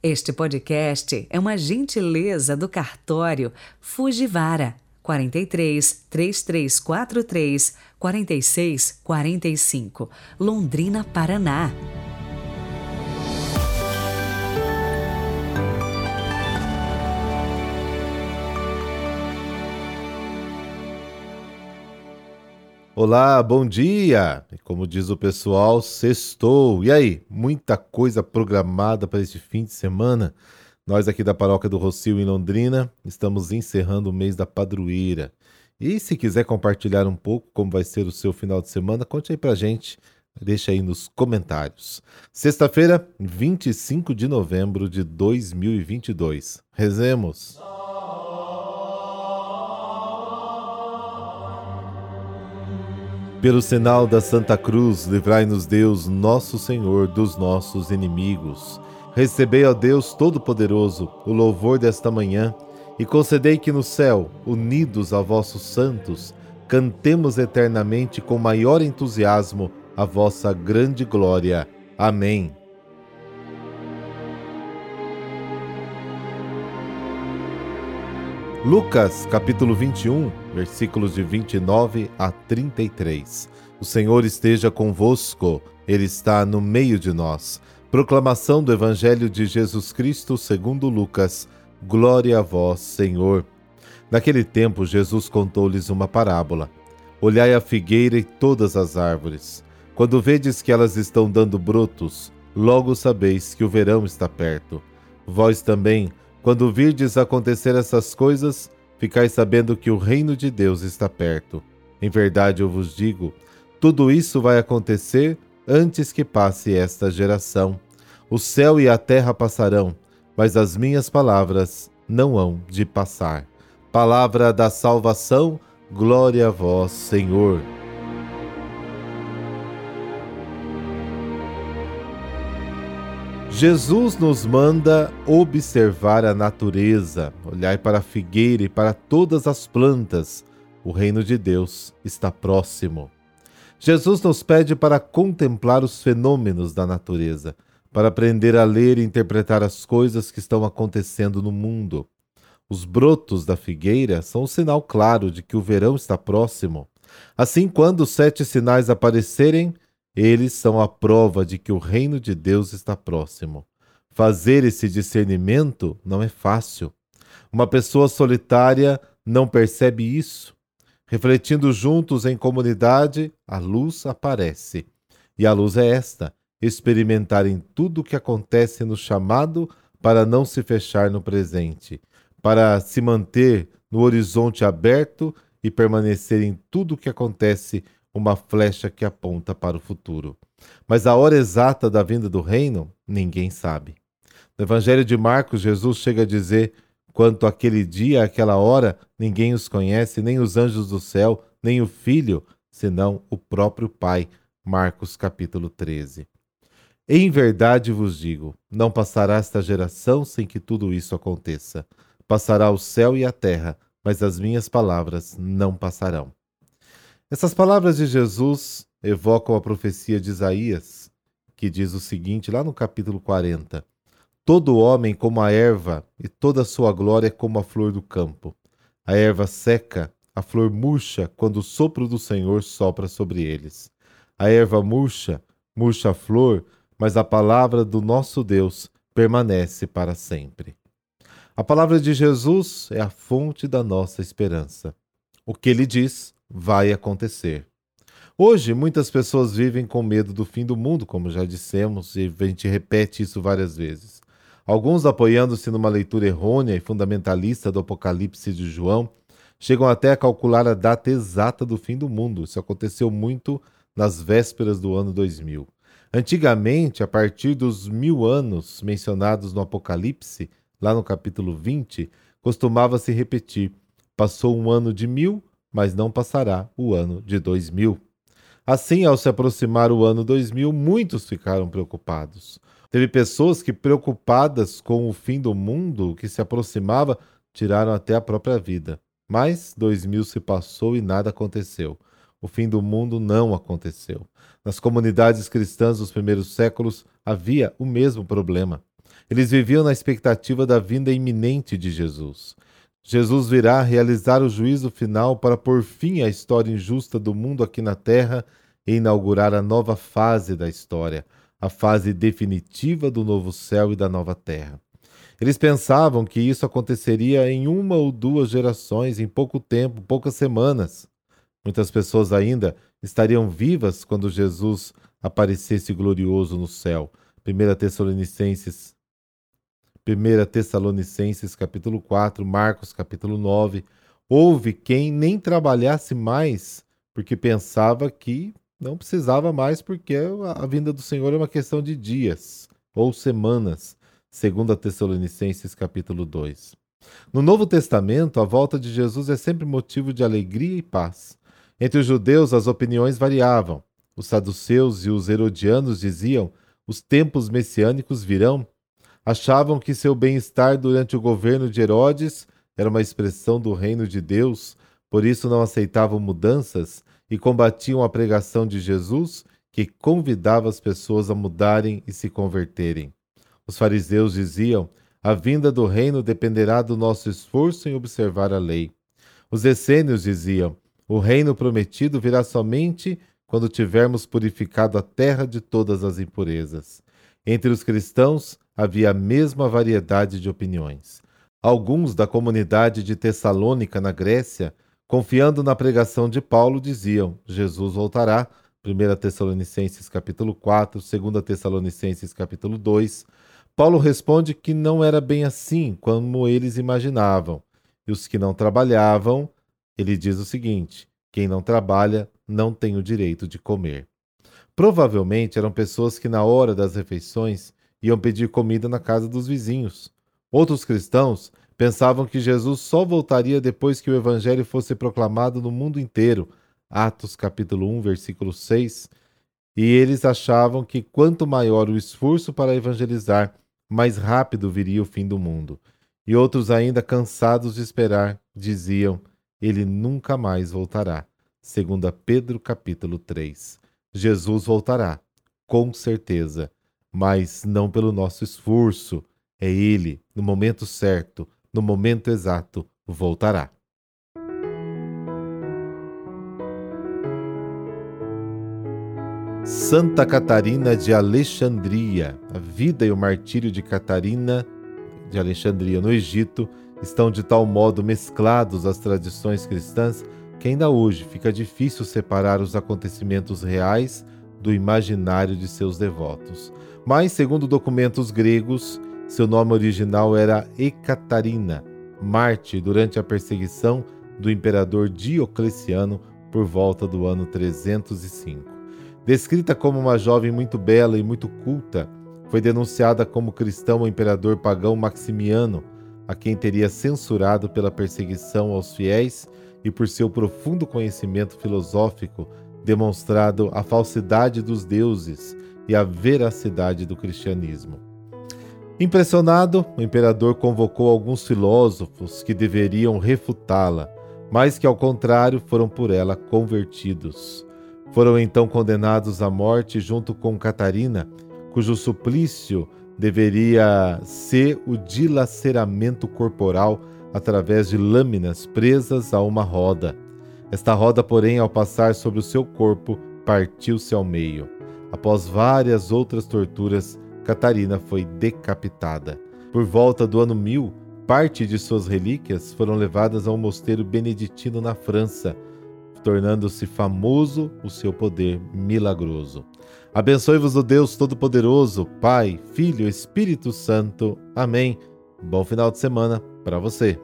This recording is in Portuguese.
Este podcast é uma gentileza do cartório Fujivara 43 3343 46 45, Londrina, Paraná. Olá, bom dia! E como diz o pessoal, sextou. E aí, muita coisa programada para este fim de semana? Nós aqui da Paróquia do Rocio em Londrina estamos encerrando o mês da padroeira. E se quiser compartilhar um pouco como vai ser o seu final de semana, conte aí pra gente. Deixa aí nos comentários. Sexta-feira, 25 de novembro de 2022. Rezemos. Pelo sinal da Santa Cruz, livrai-nos Deus, nosso Senhor, dos nossos inimigos. Recebei, ó Deus Todo-Poderoso, o louvor desta manhã e concedei que no céu, unidos a vossos santos, cantemos eternamente com maior entusiasmo a vossa grande glória. Amém. Lucas capítulo 21, versículos de 29 a 33. O Senhor esteja convosco, Ele está no meio de nós. Proclamação do Evangelho de Jesus Cristo segundo Lucas. Glória a vós, Senhor. Naquele tempo, Jesus contou-lhes uma parábola. Olhai a figueira e todas as árvores. Quando vedes que elas estão dando brotos, logo sabeis que o verão está perto. Vós também, quando virdes acontecer essas coisas, ficais sabendo que o reino de Deus está perto. Em verdade eu vos digo, tudo isso vai acontecer antes que passe esta geração. O céu e a terra passarão, mas as minhas palavras não hão de passar. Palavra da salvação, glória a vós, Senhor. Jesus nos manda observar a natureza, olhar para a figueira e para todas as plantas. O reino de Deus está próximo. Jesus nos pede para contemplar os fenômenos da natureza, para aprender a ler e interpretar as coisas que estão acontecendo no mundo. Os brotos da figueira são um sinal claro de que o verão está próximo. Assim, quando os sete sinais aparecerem, eles são a prova de que o reino de Deus está próximo. Fazer esse discernimento não é fácil. Uma pessoa solitária não percebe isso. Refletindo juntos em comunidade, a luz aparece. E a luz é esta: experimentar em tudo o que acontece no chamado para não se fechar no presente, para se manter no horizonte aberto e permanecer em tudo o que acontece uma flecha que aponta para o futuro. Mas a hora exata da vinda do reino, ninguém sabe. No Evangelho de Marcos, Jesus chega a dizer: Quanto àquele dia, àquela hora, ninguém os conhece, nem os anjos do céu, nem o Filho, senão o próprio Pai. Marcos capítulo 13. Em verdade vos digo: não passará esta geração sem que tudo isso aconteça. Passará o céu e a terra, mas as minhas palavras não passarão. Essas palavras de Jesus evocam a profecia de Isaías, que diz o seguinte, lá no capítulo 40: Todo homem como a erva, e toda a sua glória como a flor do campo. A erva seca, a flor murcha, quando o sopro do Senhor sopra sobre eles. A erva murcha, murcha a flor, mas a palavra do nosso Deus permanece para sempre. A palavra de Jesus é a fonte da nossa esperança. O que ele diz, vai acontecer. Hoje, muitas pessoas vivem com medo do fim do mundo, como já dissemos, e a gente repete isso várias vezes. Alguns, apoiando-se numa leitura errônea e fundamentalista do Apocalipse de João, chegam até a calcular a data exata do fim do mundo. Isso aconteceu muito nas vésperas do ano 2000. Antigamente, a partir dos mil anos mencionados no Apocalipse, lá no capítulo 20, costumava se repetir: passou um ano de mil, mas não passará o ano de 2000. Assim, ao se aproximar o ano 2000, muitos ficaram preocupados. Teve pessoas que, preocupadas com o fim do mundo que se aproximava, tiraram até a própria vida. Mas 2000 se passou e nada aconteceu. O fim do mundo não aconteceu. Nas comunidades cristãs dos primeiros séculos havia o mesmo problema. Eles viviam na expectativa da vinda iminente de Jesus. Jesus virá realizar o juízo final para pôr fim à história injusta do mundo aqui na terra e inaugurar a nova fase da história, a fase definitiva do novo céu e da nova terra. Eles pensavam que isso aconteceria em uma ou duas gerações, em pouco tempo, poucas semanas. Muitas pessoas ainda estariam vivas quando Jesus aparecesse glorioso no céu. 1 Tessalonicenses 1 Tessalonicenses capítulo 4, Marcos capítulo 9. Houve quem nem trabalhasse mais, porque pensava que não precisava mais, porque a vinda do Senhor é uma questão de dias ou semanas segundo a Tessalonicenses capítulo 2. No Novo Testamento, a volta de Jesus é sempre motivo de alegria e paz. Entre os judeus, as opiniões variavam. Os saduceus e os herodianos diziam: os tempos messiânicos virão. Achavam que seu bem-estar durante o governo de Herodes era uma expressão do reino de Deus, por isso não aceitavam mudanças e combatiam a pregação de Jesus, que convidava as pessoas a mudarem e se converterem. Os fariseus diziam: a vinda do reino dependerá do nosso esforço em observar a lei. Os essênios diziam: o reino prometido virá somente quando tivermos purificado a terra de todas as impurezas. Entre os cristãos havia a mesma variedade de opiniões. Alguns da comunidade de Tessalônica, na Grécia, confiando na pregação de Paulo, diziam: Jesus voltará. 1 Tessalonicenses capítulo 4, 2 Tessalonicenses capítulo 2, Paulo responde que não era bem assim como eles imaginavam. E os que não trabalhavam, ele diz o seguinte: quem não trabalha não tem o direito de comer. Provavelmente eram pessoas que, na hora das refeições, iam pedir comida na casa dos vizinhos. Outros cristãos pensavam que Jesus só voltaria depois que o evangelho fosse proclamado no mundo inteiro. Atos capítulo 1, versículo 6. E eles achavam que quanto maior o esforço para evangelizar, mais rápido viria o fim do mundo. E outros, ainda cansados de esperar, diziam: Ele nunca mais voltará. Segundo Pedro capítulo 3. Jesus voltará, com certeza, mas não pelo nosso esforço. É ele, no momento certo, no momento exato, voltará. Santa Catarina de Alexandria. A vida e o martírio de Catarina de Alexandria no Egito estão de tal modo mesclados às tradições cristãs que ainda hoje fica difícil separar os acontecimentos reais do imaginário de seus devotos. Mas, segundo documentos gregos, seu nome original era Ecatarina, Marte durante a perseguição do imperador Diocleciano por volta do ano 305. Descrita como uma jovem muito bela e muito culta, foi denunciada como cristão ao imperador pagão Maximiano, a quem teria censurado pela perseguição aos fiéis e por seu profundo conhecimento filosófico, demonstrado a falsidade dos deuses e a veracidade do cristianismo. Impressionado, o imperador convocou alguns filósofos que deveriam refutá-la, mas que, ao contrário, foram por ela convertidos. Foram então condenados à morte junto com Catarina, cujo suplício deveria ser o dilaceramento corporal através de lâminas presas a uma roda. Esta roda, porém, ao passar sobre o seu corpo, partiu-se ao meio. Após várias outras torturas, Catarina foi decapitada. Por volta do ano 1000, parte de suas relíquias foram levadas a um mosteiro beneditino na França, tornando-se famoso o seu poder milagroso. Abençoe-vos o Deus Todo-Poderoso, Pai, Filho Espírito Santo. Amém. Bom final de semana para você.